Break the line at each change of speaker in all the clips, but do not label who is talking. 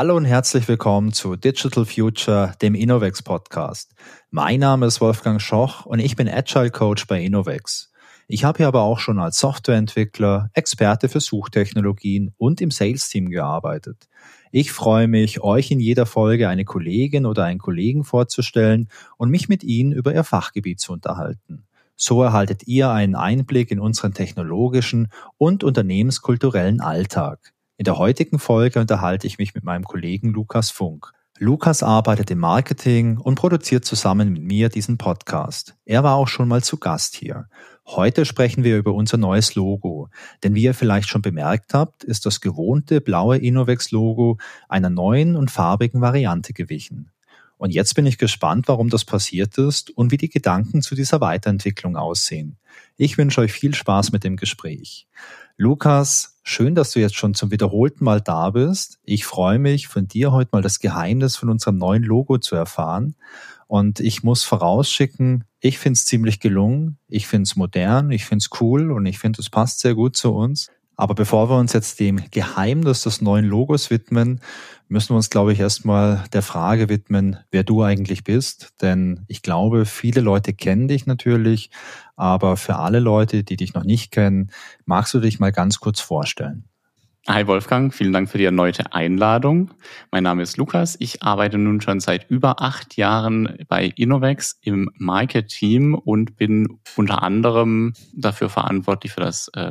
Hallo und herzlich willkommen zu Digital Future, dem Innovex Podcast. Mein Name ist Wolfgang Schoch und ich bin Agile Coach bei Innovex. Ich habe hier aber auch schon als Softwareentwickler, Experte für Suchtechnologien und im Sales-Team gearbeitet. Ich freue mich, euch in jeder Folge eine Kollegin oder einen Kollegen vorzustellen und mich mit ihnen über ihr Fachgebiet zu unterhalten. So erhaltet ihr einen Einblick in unseren technologischen und unternehmenskulturellen Alltag. In der heutigen Folge unterhalte ich mich mit meinem Kollegen Lukas Funk. Lukas arbeitet im Marketing und produziert zusammen mit mir diesen Podcast. Er war auch schon mal zu Gast hier. Heute sprechen wir über unser neues Logo. Denn wie ihr vielleicht schon bemerkt habt, ist das gewohnte blaue Innovex-Logo einer neuen und farbigen Variante gewichen. Und jetzt bin ich gespannt, warum das passiert ist und wie die Gedanken zu dieser Weiterentwicklung aussehen. Ich wünsche euch viel Spaß mit dem Gespräch. Lukas, schön, dass du jetzt schon zum wiederholten Mal da bist. Ich freue mich, von dir heute mal das Geheimnis von unserem neuen Logo zu erfahren. Und ich muss vorausschicken, ich finde es ziemlich gelungen, ich finde es modern, ich finde es cool und ich finde, es passt sehr gut zu uns. Aber bevor wir uns jetzt dem Geheimnis des neuen Logos widmen, müssen wir uns, glaube ich, erstmal der Frage widmen, wer du eigentlich bist. Denn ich glaube, viele Leute kennen dich natürlich, aber für alle Leute, die dich noch nicht kennen, magst du dich mal ganz kurz vorstellen?
Hi Wolfgang, vielen Dank für die erneute Einladung. Mein Name ist Lukas. Ich arbeite nun schon seit über acht Jahren bei Innovex im Market-Team und bin unter anderem dafür verantwortlich für das äh,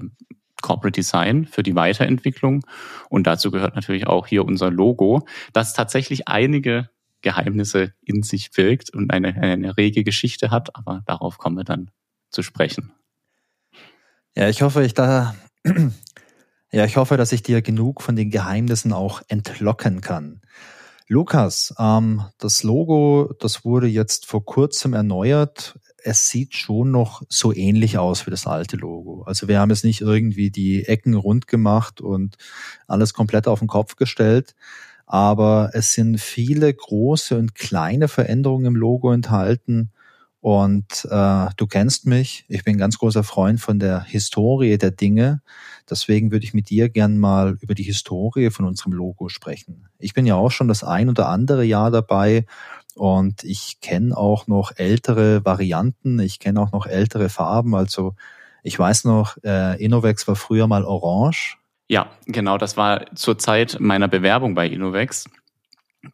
Corporate Design für die Weiterentwicklung. Und dazu gehört natürlich auch hier unser Logo, das tatsächlich einige Geheimnisse in sich birgt und eine, eine rege Geschichte hat, aber darauf kommen wir dann zu sprechen.
Ja, ich hoffe, ich da, ja, ich hoffe, dass ich dir genug von den Geheimnissen auch entlocken kann. Lukas, ähm, das Logo, das wurde jetzt vor kurzem erneuert es sieht schon noch so ähnlich aus wie das alte Logo. Also wir haben jetzt nicht irgendwie die Ecken rund gemacht und alles komplett auf den Kopf gestellt, aber es sind viele große und kleine Veränderungen im Logo enthalten. Und äh, du kennst mich, ich bin ein ganz großer Freund von der Historie der Dinge. Deswegen würde ich mit dir gern mal über die Historie von unserem Logo sprechen. Ich bin ja auch schon das ein oder andere Jahr dabei und ich kenne auch noch ältere Varianten, ich kenne auch noch ältere Farben. Also ich weiß noch, äh, Innovex war früher mal orange.
Ja, genau, das war zur Zeit meiner Bewerbung bei Innovex.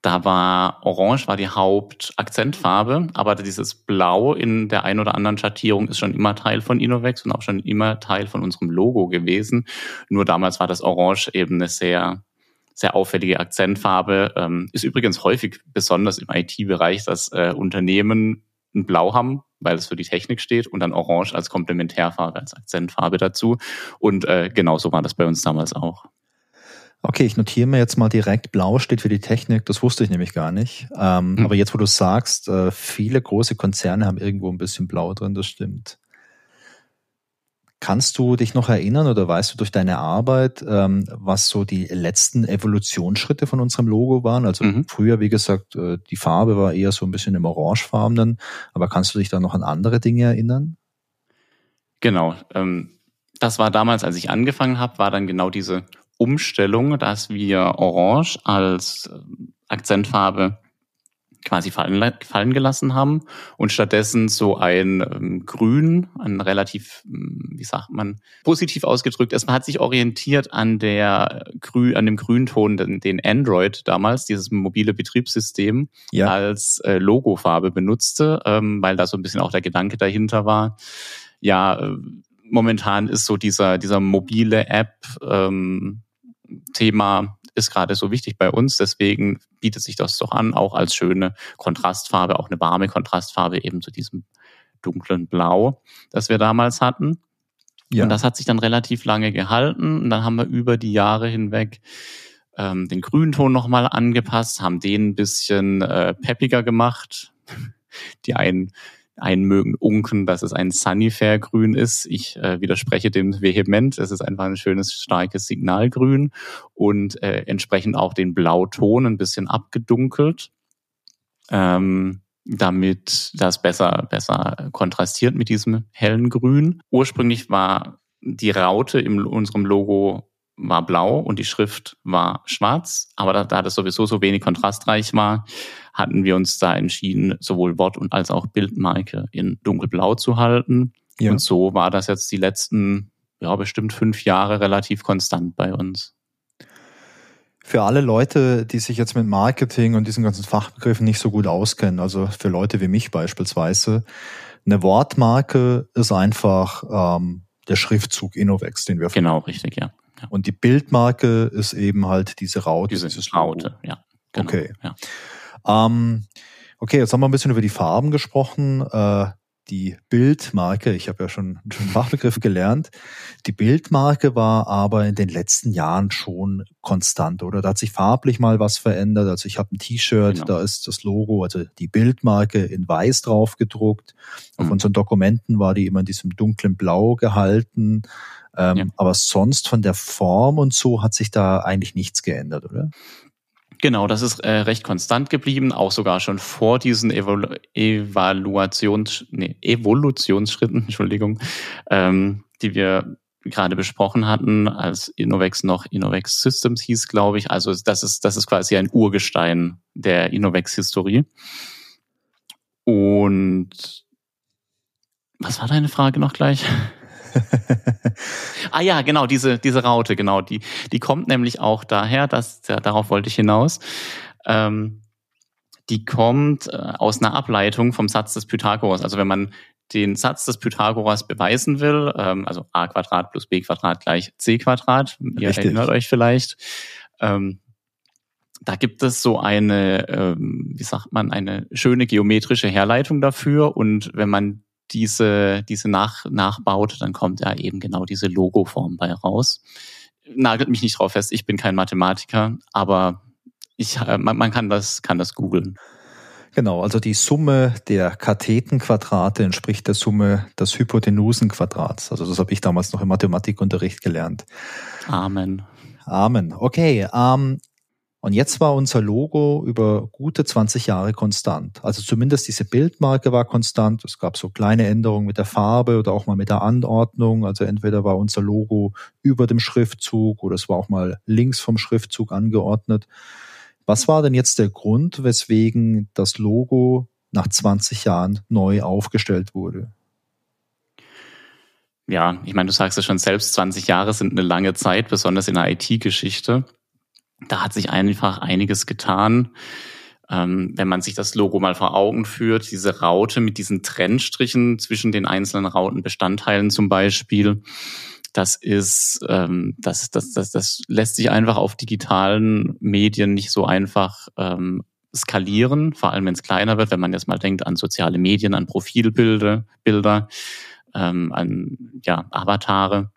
Da war Orange war die Hauptakzentfarbe, aber dieses Blau in der ein oder anderen Schattierung ist schon immer Teil von Innovex und auch schon immer Teil von unserem Logo gewesen. Nur damals war das Orange eben eine sehr sehr auffällige Akzentfarbe. Ähm, ist übrigens häufig besonders im IT-Bereich, dass äh, Unternehmen ein Blau haben, weil es für die Technik steht, und dann Orange als Komplementärfarbe, als Akzentfarbe dazu. Und äh, genauso war das bei uns damals auch.
Okay, ich notiere mir jetzt mal direkt, Blau steht für die Technik, das wusste ich nämlich gar nicht. Ähm, hm. Aber jetzt, wo du sagst, äh, viele große Konzerne haben irgendwo ein bisschen Blau drin, das stimmt. Kannst du dich noch erinnern oder weißt du durch deine Arbeit, ähm, was so die letzten Evolutionsschritte von unserem Logo waren? Also mhm. früher, wie gesagt, äh, die Farbe war eher so ein bisschen im orangefarbenen, aber kannst du dich da noch an andere Dinge erinnern?
Genau. Ähm, das war damals, als ich angefangen habe, war dann genau diese Umstellung, dass wir Orange als ähm, Akzentfarbe quasi fallen, fallen gelassen haben und stattdessen so ein ähm, Grün, ein relativ, hm, wie sagt man, positiv ausgedrückt. Es hat sich orientiert an der Grü, an dem Grünton, den, den Android damals, dieses mobile Betriebssystem, ja. als äh, Logofarbe benutzte, ähm, weil da so ein bisschen auch der Gedanke dahinter war. Ja, äh, momentan ist so dieser, dieser mobile App ähm, Thema ist gerade so wichtig bei uns. Deswegen bietet sich das doch an, auch als schöne Kontrastfarbe, auch eine warme Kontrastfarbe eben zu diesem dunklen Blau, das wir damals hatten. Ja. Und das hat sich dann relativ lange gehalten. Und dann haben wir über die Jahre hinweg ähm, den Grünton nochmal angepasst, haben den ein bisschen äh, peppiger gemacht. Die einen einen mögen unken, dass es ein Sunnyfair-Grün ist. Ich äh, widerspreche dem vehement. Es ist einfach ein schönes, starkes Signalgrün und äh, entsprechend auch den Blauton ein bisschen abgedunkelt, ähm, damit das besser, besser kontrastiert mit diesem hellen Grün. Ursprünglich war die Raute in unserem Logo war blau und die Schrift war schwarz. Aber da, da das sowieso so wenig kontrastreich war, hatten wir uns da entschieden, sowohl Wort- und als auch Bildmarke in dunkelblau zu halten. Ja. Und so war das jetzt die letzten, ja, bestimmt fünf Jahre relativ konstant bei uns.
Für alle Leute, die sich jetzt mit Marketing und diesen ganzen Fachbegriffen nicht so gut auskennen, also für Leute wie mich beispielsweise, eine Wortmarke ist einfach ähm, der Schriftzug Innovex, den wir
Genau, richtig, ja.
Und die Bildmarke ist eben halt diese Raute.
Diese Raute, ja.
Genau, okay. Ja. Ähm, okay, jetzt haben wir ein bisschen über die Farben gesprochen. Äh, die Bildmarke, ich habe ja schon einen Fachbegriff gelernt, die Bildmarke war aber in den letzten Jahren schon konstant, oder? Da hat sich farblich mal was verändert. Also ich habe ein T-Shirt, genau. da ist das Logo, also die Bildmarke in weiß drauf gedruckt. Auf mhm. unseren Dokumenten war die immer in diesem dunklen Blau gehalten. Ähm, ja. Aber sonst von der Form und so hat sich da eigentlich nichts geändert, oder?
Genau, das ist äh, recht konstant geblieben, auch sogar schon vor diesen Evalu Evaluations, nee, Evolutionsschritten, Entschuldigung, ähm, die wir gerade besprochen hatten, als Innovex noch Innovex Systems hieß, glaube ich. Also das ist, das ist quasi ein Urgestein der Innovex-Historie. Und was war deine Frage noch gleich? Ah ja, genau, diese, diese Raute, genau, die, die kommt nämlich auch daher, dass, ja, darauf wollte ich hinaus. Ähm, die kommt äh, aus einer Ableitung vom Satz des Pythagoras. Also wenn man den Satz des Pythagoras beweisen will, ähm, also a Quadrat plus b Quadrat gleich c Quadrat, ihr Richtig. erinnert euch vielleicht, ähm, da gibt es so eine, ähm, wie sagt man, eine schöne geometrische Herleitung dafür. Und wenn man diese, diese nach, nachbaut, dann kommt ja eben genau diese Logoform bei raus. Nagelt mich nicht drauf fest, ich bin kein Mathematiker, aber ich, äh, man, man kann das, kann das googeln.
Genau, also die Summe der Kathetenquadrate entspricht der Summe des Hypotenusenquadrats. Also das habe ich damals noch im Mathematikunterricht gelernt.
Amen.
Amen. Okay, ähm, und jetzt war unser Logo über gute 20 Jahre konstant. Also zumindest diese Bildmarke war konstant. Es gab so kleine Änderungen mit der Farbe oder auch mal mit der Anordnung. Also entweder war unser Logo über dem Schriftzug oder es war auch mal links vom Schriftzug angeordnet. Was war denn jetzt der Grund, weswegen das Logo nach 20 Jahren neu aufgestellt wurde?
Ja, ich meine, du sagst es schon selbst, 20 Jahre sind eine lange Zeit, besonders in der IT-Geschichte da hat sich einfach einiges getan. Ähm, wenn man sich das Logo mal vor Augen führt, diese Raute mit diesen Trennstrichen zwischen den einzelnen Rautenbestandteilen zum Beispiel, das ist, ähm, das, das, das, das lässt sich einfach auf digitalen Medien nicht so einfach ähm, skalieren, vor allem wenn es kleiner wird, wenn man jetzt mal denkt an soziale Medien, an Profilbilder, Bilder, ähm, an ja, Avatare.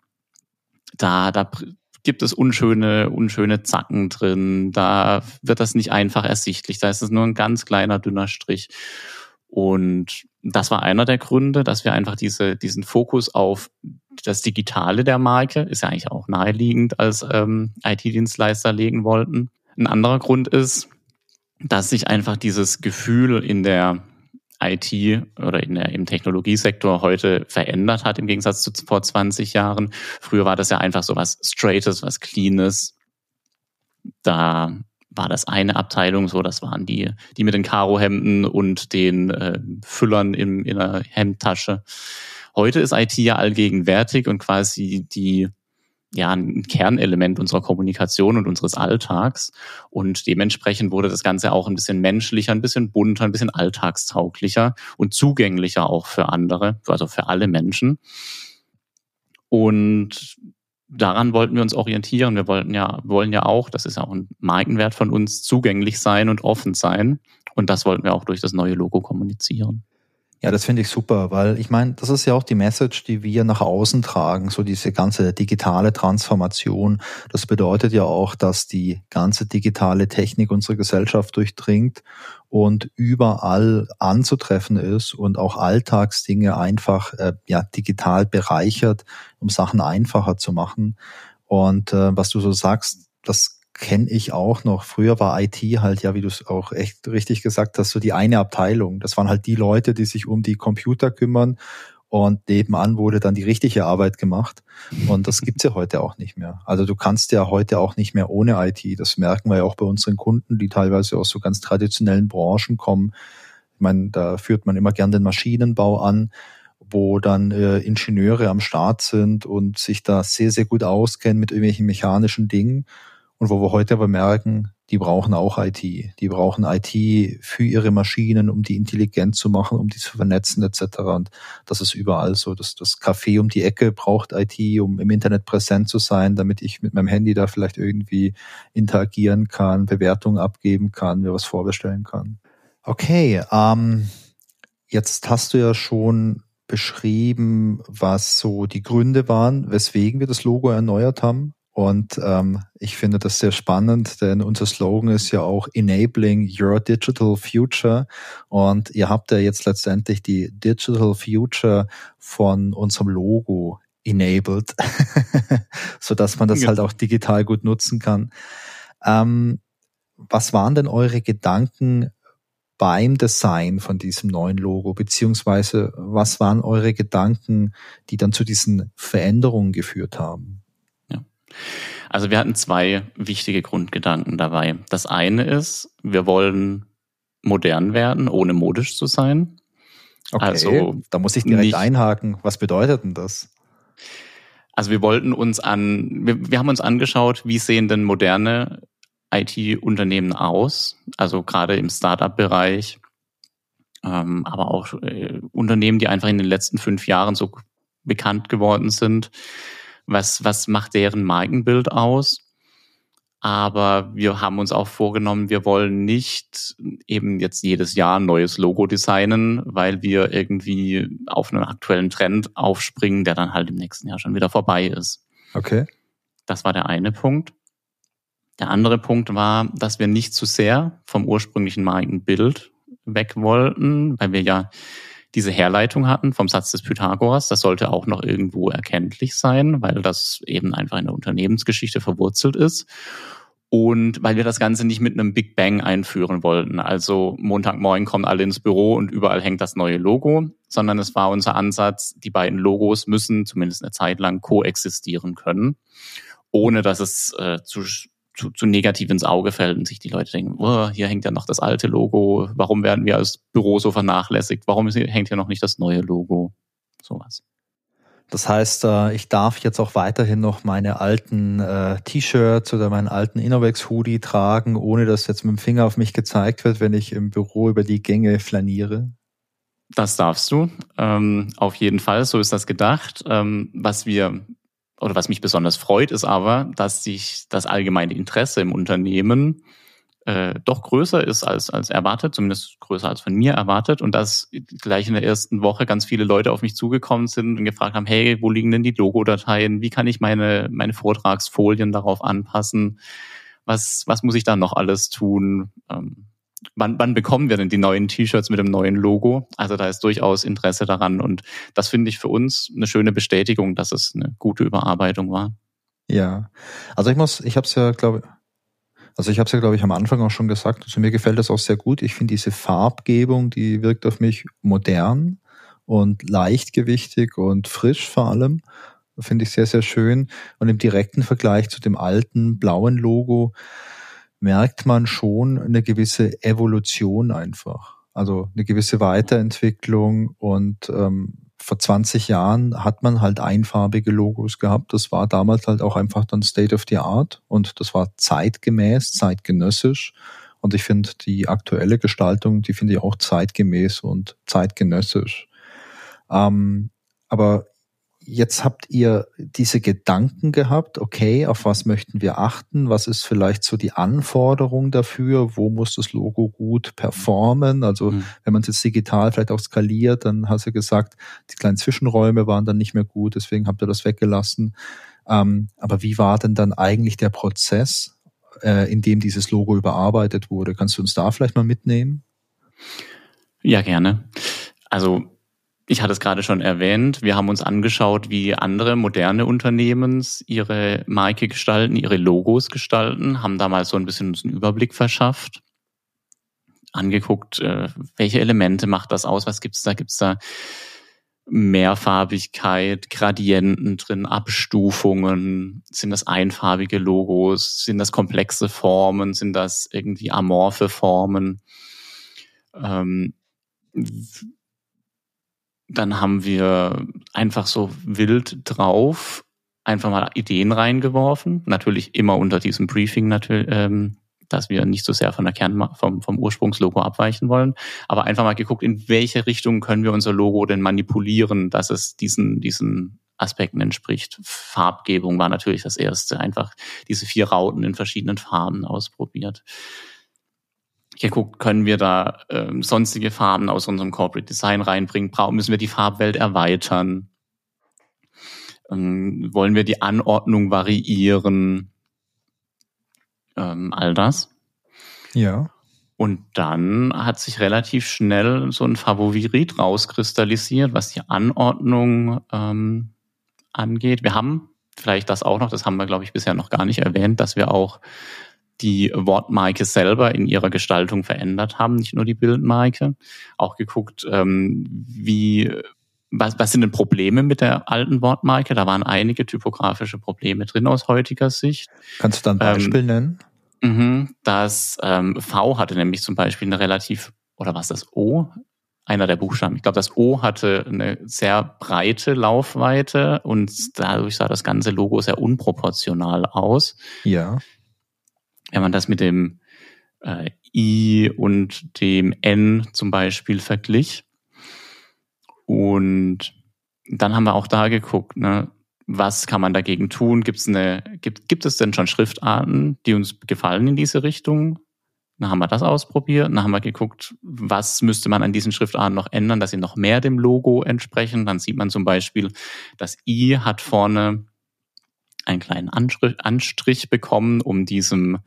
Da, da gibt es unschöne, unschöne Zacken drin. Da wird das nicht einfach ersichtlich. Da ist es nur ein ganz kleiner, dünner Strich. Und das war einer der Gründe, dass wir einfach diese, diesen Fokus auf das Digitale der Marke, ist ja eigentlich auch naheliegend, als ähm, IT-Dienstleister legen wollten. Ein anderer Grund ist, dass sich einfach dieses Gefühl in der IT oder in der, im Technologiesektor heute verändert hat im Gegensatz zu vor 20 Jahren. Früher war das ja einfach so was Straightes, was Cleanes. Da war das eine Abteilung so, das waren die, die mit den Karohemden und den äh, Füllern im, in der Hemdtasche. Heute ist IT ja allgegenwärtig und quasi die ja ein Kernelement unserer Kommunikation und unseres Alltags. Und dementsprechend wurde das Ganze auch ein bisschen menschlicher, ein bisschen bunter, ein bisschen alltagstauglicher und zugänglicher auch für andere, also für alle Menschen. Und daran wollten wir uns orientieren. Wir wollten ja, wollen ja auch, das ist ja auch ein Markenwert von uns, zugänglich sein und offen sein. Und das wollten wir auch durch das neue Logo kommunizieren.
Ja, das finde ich super, weil ich meine, das ist ja auch die Message, die wir nach außen tragen, so diese ganze digitale Transformation. Das bedeutet ja auch, dass die ganze digitale Technik unsere Gesellschaft durchdringt und überall anzutreffen ist und auch Alltagsdinge einfach äh, ja digital bereichert, um Sachen einfacher zu machen. Und äh, was du so sagst, das kenne ich auch noch. Früher war IT halt, ja, wie du es auch echt richtig gesagt hast, so die eine Abteilung. Das waren halt die Leute, die sich um die Computer kümmern und nebenan wurde dann die richtige Arbeit gemacht. Und das gibt's ja heute auch nicht mehr. Also du kannst ja heute auch nicht mehr ohne IT. Das merken wir ja auch bei unseren Kunden, die teilweise aus so ganz traditionellen Branchen kommen. Ich meine, da führt man immer gern den Maschinenbau an, wo dann äh, Ingenieure am Start sind und sich da sehr, sehr gut auskennen mit irgendwelchen mechanischen Dingen. Und wo wir heute aber merken, die brauchen auch IT. Die brauchen IT für ihre Maschinen, um die intelligent zu machen, um die zu vernetzen etc. Und das ist überall so. Das, das Café um die Ecke braucht IT, um im Internet präsent zu sein, damit ich mit meinem Handy da vielleicht irgendwie interagieren kann, Bewertungen abgeben kann, mir was vorbestellen kann. Okay, ähm, jetzt hast du ja schon beschrieben, was so die Gründe waren, weswegen wir das Logo erneuert haben. Und ähm, ich finde das sehr spannend, denn unser Slogan ist ja auch Enabling Your Digital Future. Und ihr habt ja jetzt letztendlich die Digital Future von unserem Logo enabled, so dass man das ja. halt auch digital gut nutzen kann. Ähm, was waren denn eure Gedanken beim Design von diesem neuen Logo, beziehungsweise was waren eure Gedanken, die dann zu diesen Veränderungen geführt haben?
Also wir hatten zwei wichtige Grundgedanken dabei. Das eine ist, wir wollen modern werden, ohne modisch zu sein.
Okay, also da muss ich direkt nicht, einhaken. Was bedeutet denn das?
Also wir wollten uns an, wir, wir haben uns angeschaut, wie sehen denn moderne IT-Unternehmen aus, also gerade im Startup-Bereich, ähm, aber auch äh, Unternehmen, die einfach in den letzten fünf Jahren so bekannt geworden sind was, was macht deren Markenbild aus. Aber wir haben uns auch vorgenommen, wir wollen nicht eben jetzt jedes Jahr ein neues Logo designen, weil wir irgendwie auf einen aktuellen Trend aufspringen, der dann halt im nächsten Jahr schon wieder vorbei ist.
Okay.
Das war der eine Punkt. Der andere Punkt war, dass wir nicht zu sehr vom ursprünglichen Markenbild weg wollten, weil wir ja diese Herleitung hatten vom Satz des Pythagoras. Das sollte auch noch irgendwo erkenntlich sein, weil das eben einfach in der Unternehmensgeschichte verwurzelt ist. Und weil wir das Ganze nicht mit einem Big Bang einführen wollten. Also Montagmorgen kommen alle ins Büro und überall hängt das neue Logo, sondern es war unser Ansatz, die beiden Logos müssen zumindest eine Zeit lang koexistieren können, ohne dass es äh, zu zu, zu negativ ins Auge fällt und sich die Leute denken, oh, hier hängt ja noch das alte Logo, warum werden wir als Büro so vernachlässigt, warum hängt hier noch nicht das neue Logo, sowas.
Das heißt, äh, ich darf jetzt auch weiterhin noch meine alten äh, T-Shirts oder meinen alten Innovex-Hoodie tragen, ohne dass jetzt mit dem Finger auf mich gezeigt wird, wenn ich im Büro über die Gänge flaniere.
Das darfst du. Ähm, auf jeden Fall, so ist das gedacht. Ähm, was wir oder was mich besonders freut, ist aber, dass sich das allgemeine Interesse im Unternehmen äh, doch größer ist als, als erwartet, zumindest größer als von mir erwartet und dass gleich in der ersten Woche ganz viele Leute auf mich zugekommen sind und gefragt haben, hey, wo liegen denn die Logodateien? Wie kann ich meine, meine Vortragsfolien darauf anpassen? Was, was muss ich da noch alles tun? Ähm, wann, wann bekommen wir denn die neuen T-Shirts mit dem neuen Logo? Also da ist durchaus Interesse daran und das finde ich für uns eine schöne Bestätigung, dass es eine gute Überarbeitung war.
Ja, also ich muss, ich habe es ja, glaube also ich habe es ja, glaube ich, am Anfang auch schon gesagt. Also mir gefällt das auch sehr gut. Ich finde diese Farbgebung, die wirkt auf mich modern und leichtgewichtig und frisch vor allem. Finde ich sehr, sehr schön. Und im direkten Vergleich zu dem alten blauen Logo merkt man schon eine gewisse Evolution einfach. Also eine gewisse Weiterentwicklung und ähm, vor 20 Jahren hat man halt einfarbige Logos gehabt. Das war damals halt auch einfach dann State of the Art und das war zeitgemäß, zeitgenössisch. Und ich finde die aktuelle Gestaltung, die finde ich auch zeitgemäß und zeitgenössisch. Ähm, aber jetzt habt ihr diese Gedanken gehabt, okay, auf was möchten wir achten? Was ist vielleicht so die Anforderung dafür? Wo muss das Logo gut performen? Also mhm. wenn man es jetzt digital vielleicht auch skaliert, dann hast du gesagt, die kleinen Zwischenräume waren dann nicht mehr gut, deswegen habt ihr das weggelassen. Ähm, aber wie war denn dann eigentlich der Prozess, äh, in dem dieses Logo überarbeitet wurde? Kannst du uns da vielleicht mal mitnehmen?
Ja, gerne. Also ich hatte es gerade schon erwähnt, wir haben uns angeschaut, wie andere moderne Unternehmens ihre Marke gestalten, ihre Logos gestalten, haben damals so ein bisschen einen Überblick verschafft, angeguckt, äh, welche Elemente macht das aus, was gibt's da, gibt's da Mehrfarbigkeit, Gradienten drin, Abstufungen, sind das einfarbige Logos, sind das komplexe Formen, sind das irgendwie amorphe Formen. Ähm, dann haben wir einfach so wild drauf einfach mal Ideen reingeworfen. Natürlich immer unter diesem Briefing natürlich, ähm, dass wir nicht so sehr von der Kern vom, vom Ursprungslogo abweichen wollen, aber einfach mal geguckt, in welche Richtung können wir unser Logo denn manipulieren, dass es diesen, diesen Aspekten entspricht. Farbgebung war natürlich das erste, einfach diese vier Rauten in verschiedenen Farben ausprobiert. Geguckt, können wir da ähm, sonstige Farben aus unserem Corporate Design reinbringen? Brauchen, müssen wir die Farbwelt erweitern? Ähm, wollen wir die Anordnung variieren? Ähm, all das.
Ja.
Und dann hat sich relativ schnell so ein Favorit rauskristallisiert, was die Anordnung ähm, angeht. Wir haben vielleicht das auch noch, das haben wir, glaube ich, bisher noch gar nicht erwähnt, dass wir auch die Wortmarke selber in ihrer Gestaltung verändert haben, nicht nur die Bildmarke. Auch geguckt, ähm, wie was, was sind denn Probleme mit der alten Wortmarke? Da waren einige typografische Probleme drin aus heutiger Sicht.
Kannst du da ein Beispiel ähm, nennen?
Mhm, das ähm, V hatte nämlich zum Beispiel eine relativ, oder was das O? Einer der Buchstaben. Ich glaube, das O hatte eine sehr breite Laufweite und dadurch sah das ganze Logo sehr unproportional aus.
Ja.
Wenn man das mit dem äh, I und dem N zum Beispiel verglich. Und dann haben wir auch da geguckt, ne, was kann man dagegen tun? Gibt's eine, gibt, gibt es denn schon Schriftarten, die uns gefallen in diese Richtung? Dann haben wir das ausprobiert. Dann haben wir geguckt, was müsste man an diesen Schriftarten noch ändern, dass sie noch mehr dem Logo entsprechen. Dann sieht man zum Beispiel, das I hat vorne einen kleinen Anstrich bekommen, um diesem,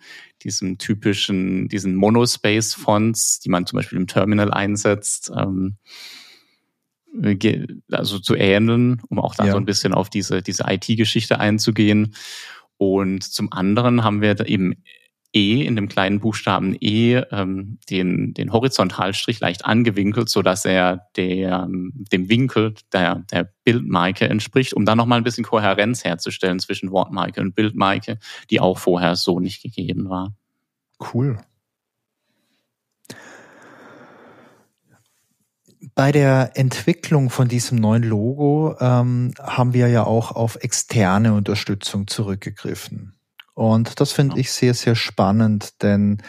diesem typischen, diesen Monospace-Fonts, die man zum Beispiel im Terminal einsetzt, ähm, also zu ähneln, um auch da ja. so ein bisschen auf diese, diese IT-Geschichte einzugehen. Und zum anderen haben wir eben E in dem kleinen Buchstaben E ähm, den, den Horizontalstrich leicht angewinkelt, so dass er der, dem Winkel der, der Bildmarke entspricht, um dann nochmal ein bisschen Kohärenz herzustellen zwischen Wortmarke und Bildmarke, die auch vorher so nicht gegeben war.
Cool. Bei der Entwicklung von diesem neuen Logo ähm, haben wir ja auch auf externe Unterstützung zurückgegriffen. Und das finde ich sehr, sehr spannend, denn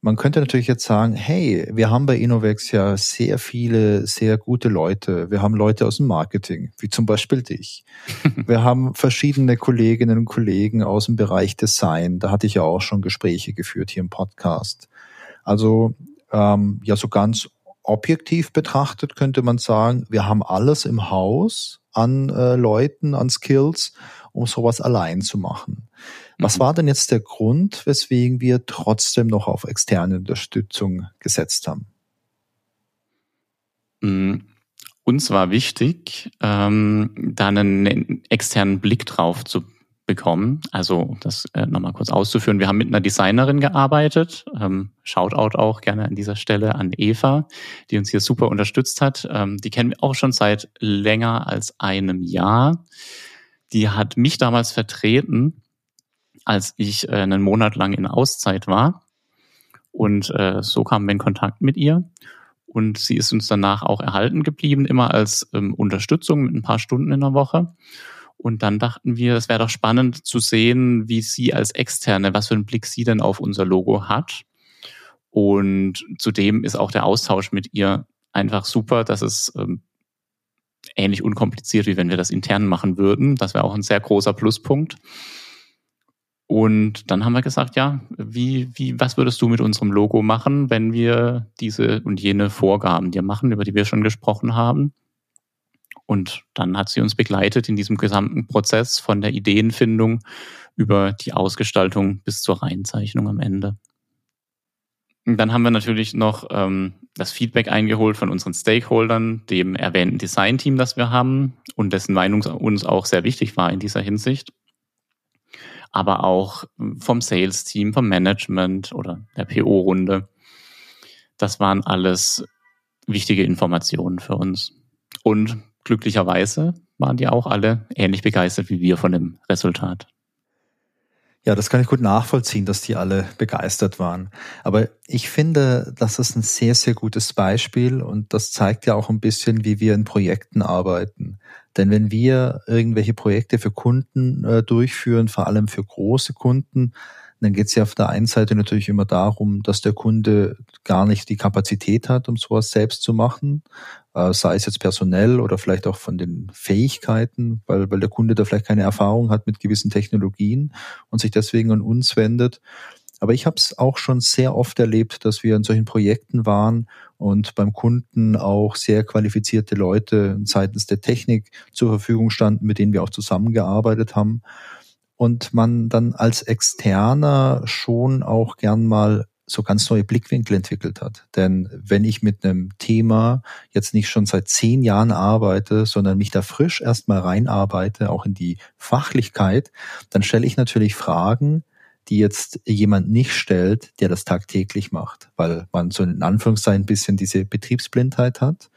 man könnte natürlich jetzt sagen, hey, wir haben bei Innovex ja sehr viele, sehr gute Leute. Wir haben Leute aus dem Marketing, wie zum Beispiel dich. wir haben verschiedene Kolleginnen und Kollegen aus dem Bereich Design. Da hatte ich ja auch schon Gespräche geführt hier im Podcast. Also ähm, ja, so ganz objektiv betrachtet könnte man sagen, wir haben alles im Haus an äh, Leuten, an Skills, um sowas allein zu machen. Was mhm. war denn jetzt der Grund, weswegen wir trotzdem noch auf externe Unterstützung gesetzt haben?
Mhm. Uns war wichtig, ähm, da einen externen Blick drauf zu bekommen. Also um das äh, nochmal kurz auszuführen, wir haben mit einer Designerin gearbeitet. Ähm, Shoutout auch gerne an dieser Stelle an Eva, die uns hier super unterstützt hat. Ähm, die kennen wir auch schon seit länger als einem Jahr. Die hat mich damals vertreten, als ich äh, einen Monat lang in Auszeit war. Und äh, so kamen wir in Kontakt mit ihr. Und sie ist uns danach auch erhalten geblieben, immer als ähm, Unterstützung mit ein paar Stunden in der Woche. Und dann dachten wir, es wäre doch spannend zu sehen, wie sie als Externe, was für einen Blick sie denn auf unser Logo hat. Und zudem ist auch der Austausch mit ihr einfach super. Das ist ähm, ähnlich unkompliziert, wie wenn wir das intern machen würden. Das wäre auch ein sehr großer Pluspunkt. Und dann haben wir gesagt, ja, wie, wie, was würdest du mit unserem Logo machen, wenn wir diese und jene Vorgaben dir machen, über die wir schon gesprochen haben? Und dann hat sie uns begleitet in diesem gesamten Prozess von der Ideenfindung über die Ausgestaltung bis zur Reinzeichnung am Ende. Und dann haben wir natürlich noch ähm, das Feedback eingeholt von unseren Stakeholdern, dem erwähnten Designteam, das wir haben und dessen Meinung uns auch sehr wichtig war in dieser Hinsicht. Aber auch vom Sales-Team, vom Management oder der PO-Runde. Das waren alles wichtige Informationen für uns. Und glücklicherweise waren die auch alle ähnlich begeistert wie wir von dem Resultat.
Ja, das kann ich gut nachvollziehen, dass die alle begeistert waren. Aber ich finde, das ist ein sehr, sehr gutes Beispiel und das zeigt ja auch ein bisschen, wie wir in Projekten arbeiten. Denn wenn wir irgendwelche Projekte für Kunden äh, durchführen, vor allem für große Kunden, dann geht es ja auf der einen Seite natürlich immer darum, dass der Kunde gar nicht die Kapazität hat, um sowas selbst zu machen, äh, sei es jetzt personell oder vielleicht auch von den Fähigkeiten, weil, weil der Kunde da vielleicht keine Erfahrung hat mit gewissen Technologien und sich deswegen an uns wendet. Aber ich habe es auch schon sehr oft erlebt, dass wir in solchen Projekten waren und beim Kunden auch sehr qualifizierte Leute seitens der Technik zur Verfügung standen, mit denen wir auch zusammengearbeitet haben und man dann als Externer schon auch gern mal so ganz neue Blickwinkel entwickelt hat. Denn wenn ich mit einem Thema jetzt nicht schon seit zehn Jahren arbeite, sondern mich da frisch erstmal reinarbeite, auch in die Fachlichkeit, dann stelle ich natürlich Fragen, die jetzt jemand nicht stellt, der das tagtäglich macht, weil man so in Anführungszeichen ein bisschen diese Betriebsblindheit hat.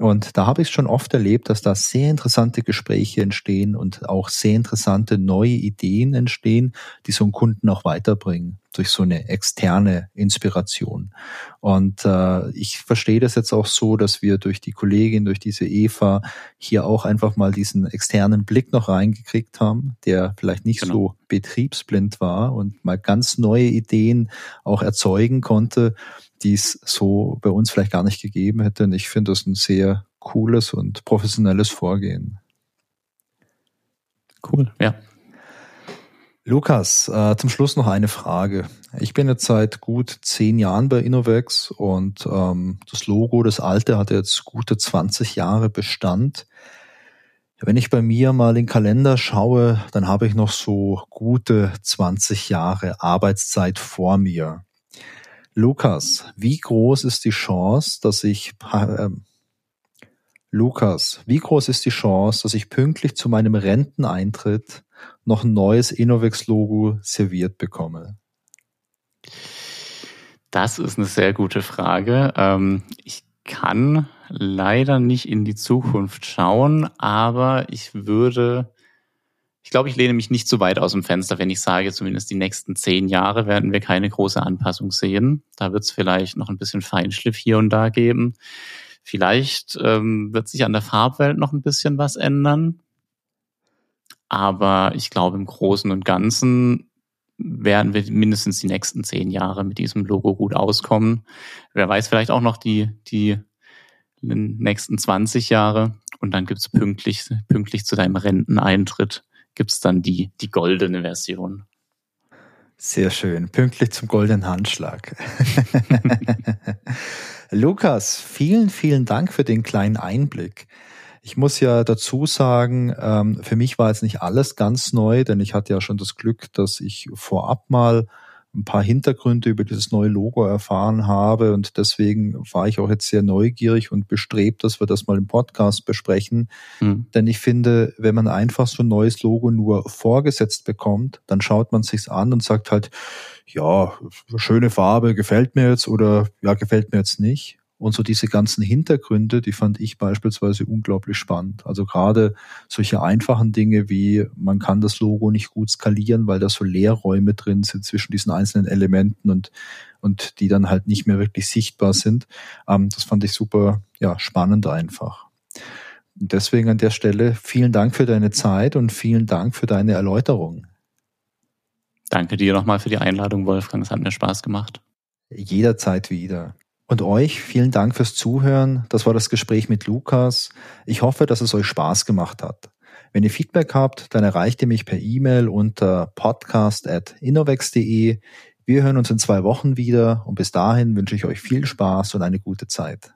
Und da habe ich schon oft erlebt, dass da sehr interessante Gespräche entstehen und auch sehr interessante neue Ideen entstehen, die so einen Kunden auch weiterbringen durch so eine externe Inspiration. Und äh, ich verstehe das jetzt auch so, dass wir durch die Kollegin, durch diese Eva hier auch einfach mal diesen externen Blick noch reingekriegt haben, der vielleicht nicht genau. so betriebsblind war und mal ganz neue Ideen auch erzeugen konnte, die es so bei uns vielleicht gar nicht gegeben hätte. Und ich finde das ein sehr cooles und professionelles Vorgehen.
Cool, ja.
Lukas, äh, zum Schluss noch eine Frage. Ich bin jetzt seit gut zehn Jahren bei Innovex und ähm, das Logo, das alte, hat jetzt gute 20 Jahre Bestand. Wenn ich bei mir mal in den Kalender schaue, dann habe ich noch so gute 20 Jahre Arbeitszeit vor mir. Lukas, wie groß ist die Chance, dass ich äh, Lukas, wie groß ist die Chance, dass ich pünktlich zu meinem Renteneintritt noch ein neues Innovex-Logo serviert bekomme?
Das ist eine sehr gute Frage. Ähm, ich kann leider nicht in die Zukunft schauen, aber ich würde ich glaube, ich lehne mich nicht zu weit aus dem Fenster, wenn ich sage, zumindest die nächsten zehn Jahre werden wir keine große Anpassung sehen. Da wird es vielleicht noch ein bisschen Feinschliff hier und da geben. Vielleicht ähm, wird sich an der Farbwelt noch ein bisschen was ändern. Aber ich glaube, im Großen und Ganzen werden wir mindestens die nächsten zehn Jahre mit diesem Logo gut auskommen. Wer weiß vielleicht auch noch die, die nächsten 20 Jahre. Und dann gibt's pünktlich, pünktlich zu deinem Renteneintritt gibt es dann die, die goldene Version.
Sehr schön. Pünktlich zum goldenen Handschlag. Lukas, vielen, vielen Dank für den kleinen Einblick. Ich muss ja dazu sagen, ähm, für mich war jetzt nicht alles ganz neu, denn ich hatte ja schon das Glück, dass ich vorab mal ein paar Hintergründe über dieses neue Logo erfahren habe und deswegen war ich auch jetzt sehr neugierig und bestrebt, dass wir das mal im Podcast besprechen. Mhm. Denn ich finde, wenn man einfach so ein neues Logo nur vorgesetzt bekommt, dann schaut man sich's an und sagt halt, ja, schöne Farbe, gefällt mir jetzt oder ja, gefällt mir jetzt nicht. Und so diese ganzen Hintergründe, die fand ich beispielsweise unglaublich spannend. Also gerade solche einfachen Dinge wie, man kann das Logo nicht gut skalieren, weil da so Leerräume drin sind zwischen diesen einzelnen Elementen und, und die dann halt nicht mehr wirklich sichtbar sind. Ähm, das fand ich super, ja, spannend einfach. Und deswegen an der Stelle vielen Dank für deine Zeit und vielen Dank für deine Erläuterung.
Danke dir nochmal für die Einladung, Wolfgang. Es hat mir Spaß gemacht.
Jederzeit wieder. Und euch vielen Dank fürs Zuhören. Das war das Gespräch mit Lukas. Ich hoffe, dass es euch Spaß gemacht hat. Wenn ihr Feedback habt, dann erreicht ihr mich per E-Mail unter podcast.innovex.de. Wir hören uns in zwei Wochen wieder und bis dahin wünsche ich euch viel Spaß und eine gute Zeit.